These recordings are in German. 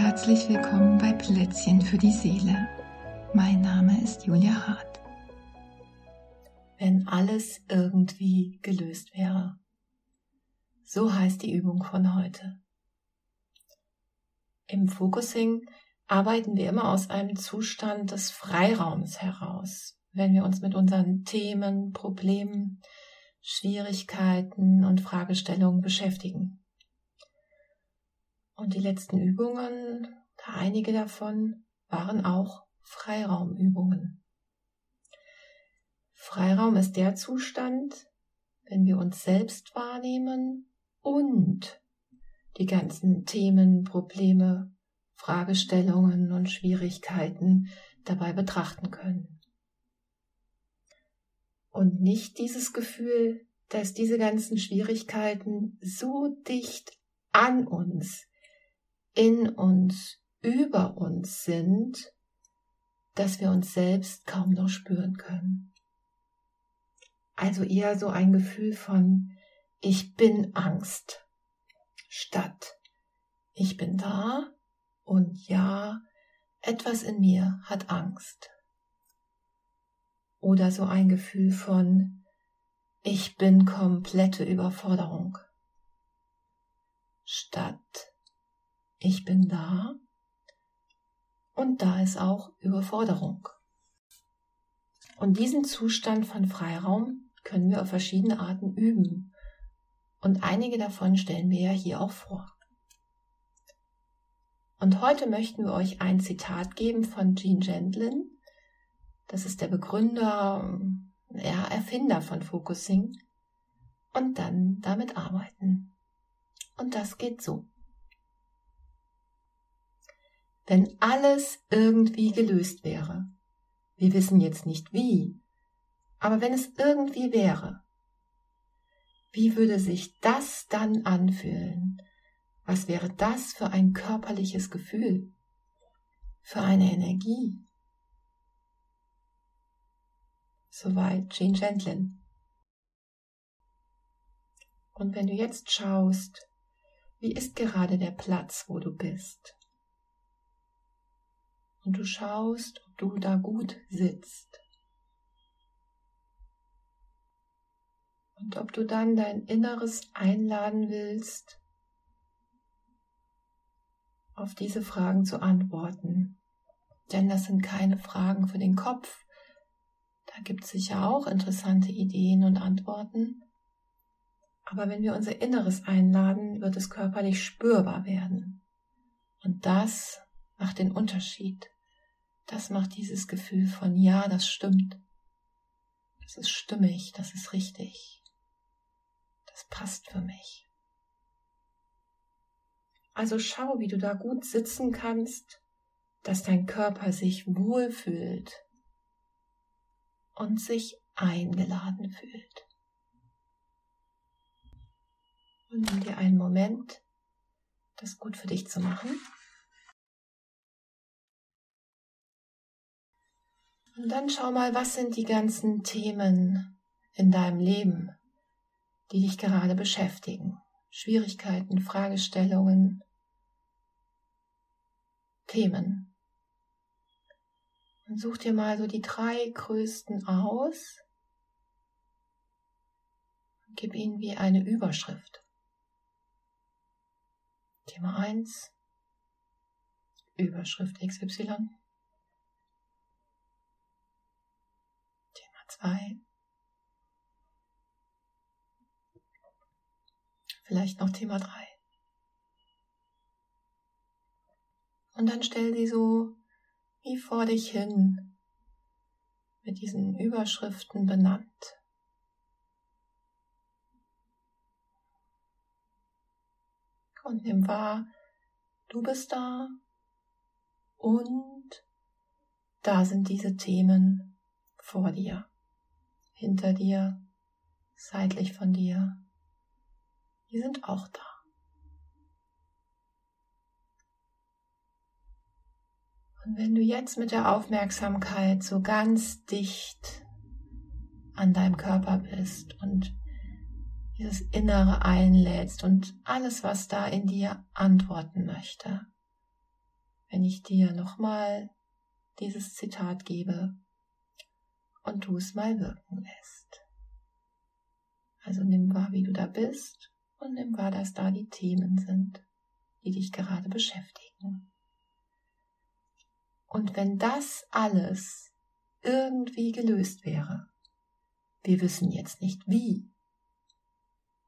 Herzlich willkommen bei Plätzchen für die Seele. Mein Name ist Julia Hart. Wenn alles irgendwie gelöst wäre. So heißt die Übung von heute. Im Focusing arbeiten wir immer aus einem Zustand des Freiraums heraus, wenn wir uns mit unseren Themen, Problemen, Schwierigkeiten und Fragestellungen beschäftigen. Und die letzten Übungen, einige davon, waren auch Freiraumübungen. Freiraum ist der Zustand, wenn wir uns selbst wahrnehmen und die ganzen Themen, Probleme, Fragestellungen und Schwierigkeiten dabei betrachten können. Und nicht dieses Gefühl, dass diese ganzen Schwierigkeiten so dicht an uns in uns, über uns sind, dass wir uns selbst kaum noch spüren können. Also eher so ein Gefühl von ich bin Angst statt ich bin da und ja, etwas in mir hat Angst. Oder so ein Gefühl von ich bin komplette Überforderung statt ich bin da und da ist auch Überforderung. Und diesen Zustand von Freiraum können wir auf verschiedene Arten üben. Und einige davon stellen wir ja hier auch vor. Und heute möchten wir euch ein Zitat geben von Gene Gendlin. Das ist der Begründer, ja, Erfinder von Focusing. Und dann damit arbeiten. Und das geht so wenn alles irgendwie gelöst wäre. Wir wissen jetzt nicht wie, aber wenn es irgendwie wäre, wie würde sich das dann anfühlen? Was wäre das für ein körperliches Gefühl? Für eine Energie? Soweit Jean Gentlin. Und wenn du jetzt schaust, wie ist gerade der Platz, wo du bist? Und du schaust, ob du da gut sitzt. Und ob du dann dein Inneres einladen willst, auf diese Fragen zu antworten. Denn das sind keine Fragen für den Kopf. Da gibt es sicher auch interessante Ideen und Antworten. Aber wenn wir unser Inneres einladen, wird es körperlich spürbar werden. Und das macht den Unterschied. Das macht dieses Gefühl von, ja, das stimmt. Das ist stimmig, das ist richtig. Das passt für mich. Also schau, wie du da gut sitzen kannst, dass dein Körper sich wohlfühlt und sich eingeladen fühlt. Und nimm dir einen Moment, das gut für dich zu machen. Und dann schau mal, was sind die ganzen Themen in deinem Leben, die dich gerade beschäftigen. Schwierigkeiten, Fragestellungen, Themen. Und such dir mal so die drei größten aus und gib ihnen wie eine Überschrift. Thema 1, Überschrift XY. Zwei. Vielleicht noch Thema drei. Und dann stell sie so wie vor dich hin, mit diesen Überschriften benannt. Und nimm wahr, du bist da und da sind diese Themen vor dir hinter dir, seitlich von dir, die sind auch da. Und wenn du jetzt mit der Aufmerksamkeit so ganz dicht an deinem Körper bist und dieses Innere einlädst und alles, was da in dir antworten möchte, wenn ich dir nochmal dieses Zitat gebe und du es mal wirken lässt. Also nimm wahr, wie du da bist und nimm wahr, dass da die Themen sind, die dich gerade beschäftigen. Und wenn das alles irgendwie gelöst wäre, wir wissen jetzt nicht wie,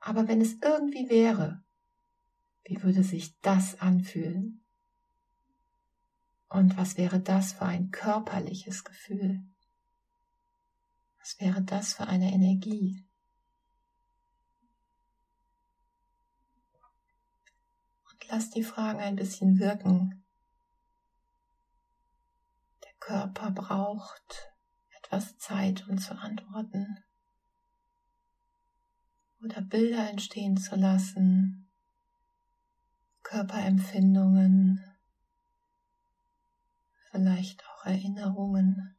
aber wenn es irgendwie wäre, wie würde sich das anfühlen? Und was wäre das für ein körperliches Gefühl? Was wäre das für eine Energie? Und lass die Fragen ein bisschen wirken. Der Körper braucht etwas Zeit, um zu antworten oder Bilder entstehen zu lassen, Körperempfindungen, vielleicht auch Erinnerungen,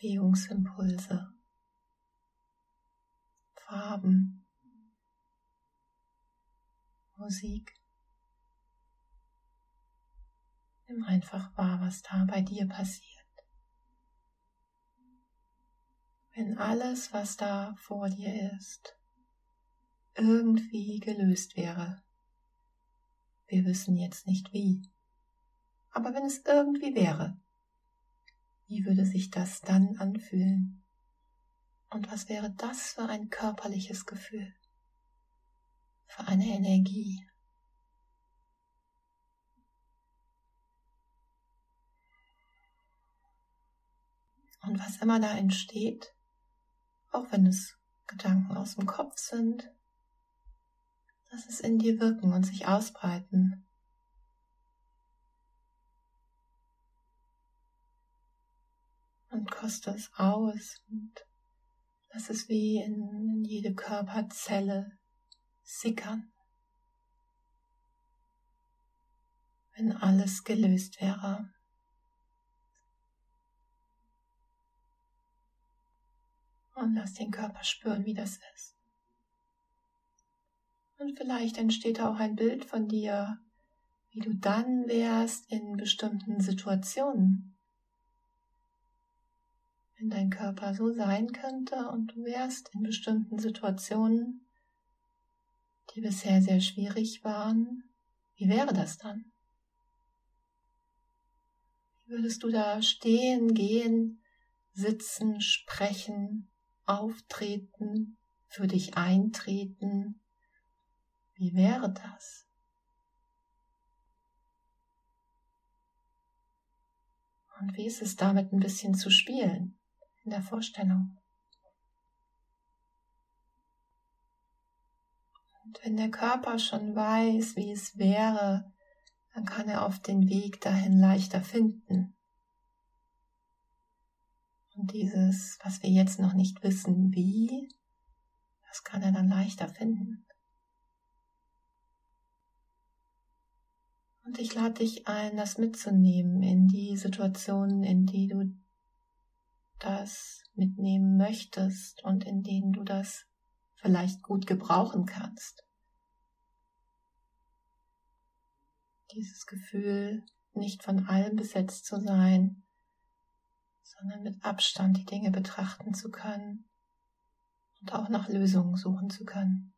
Bewegungsimpulse, Farben, Musik. Nimm einfach wahr, was da bei dir passiert. Wenn alles, was da vor dir ist, irgendwie gelöst wäre. Wir wissen jetzt nicht wie. Aber wenn es irgendwie wäre, wie würde sich das dann anfühlen? Und was wäre das für ein körperliches Gefühl? Für eine Energie? Und was immer da entsteht, auch wenn es Gedanken aus dem Kopf sind, Lass es in dir wirken und sich ausbreiten. Und koste es aus und lass es wie in, jede Körperzelle sickern. Wenn alles gelöst wäre. Und lass den Körper spüren, wie das ist. Und vielleicht entsteht auch ein Bild von dir, wie du dann wärst in bestimmten Situationen. Wenn dein Körper so sein könnte und du wärst in bestimmten Situationen, die bisher sehr schwierig waren, wie wäre das dann? Wie würdest du da stehen, gehen, sitzen, sprechen, auftreten, für dich eintreten, wie wäre das? Und wie ist es damit ein bisschen zu spielen in der Vorstellung? Und wenn der Körper schon weiß, wie es wäre, dann kann er auf den Weg dahin leichter finden. Und dieses, was wir jetzt noch nicht wissen, wie, das kann er dann leichter finden. Und ich lade dich ein, das mitzunehmen in die Situationen, in die du das mitnehmen möchtest und in denen du das vielleicht gut gebrauchen kannst. Dieses Gefühl, nicht von allem besetzt zu sein, sondern mit Abstand die Dinge betrachten zu können und auch nach Lösungen suchen zu können.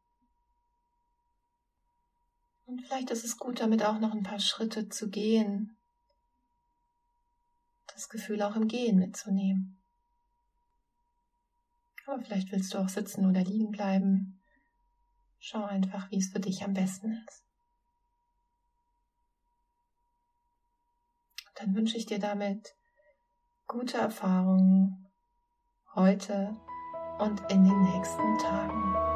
Und vielleicht ist es gut, damit auch noch ein paar Schritte zu gehen. Das Gefühl auch im Gehen mitzunehmen. Aber vielleicht willst du auch sitzen oder liegen bleiben. Schau einfach, wie es für dich am besten ist. Dann wünsche ich dir damit gute Erfahrungen heute und in den nächsten Tagen.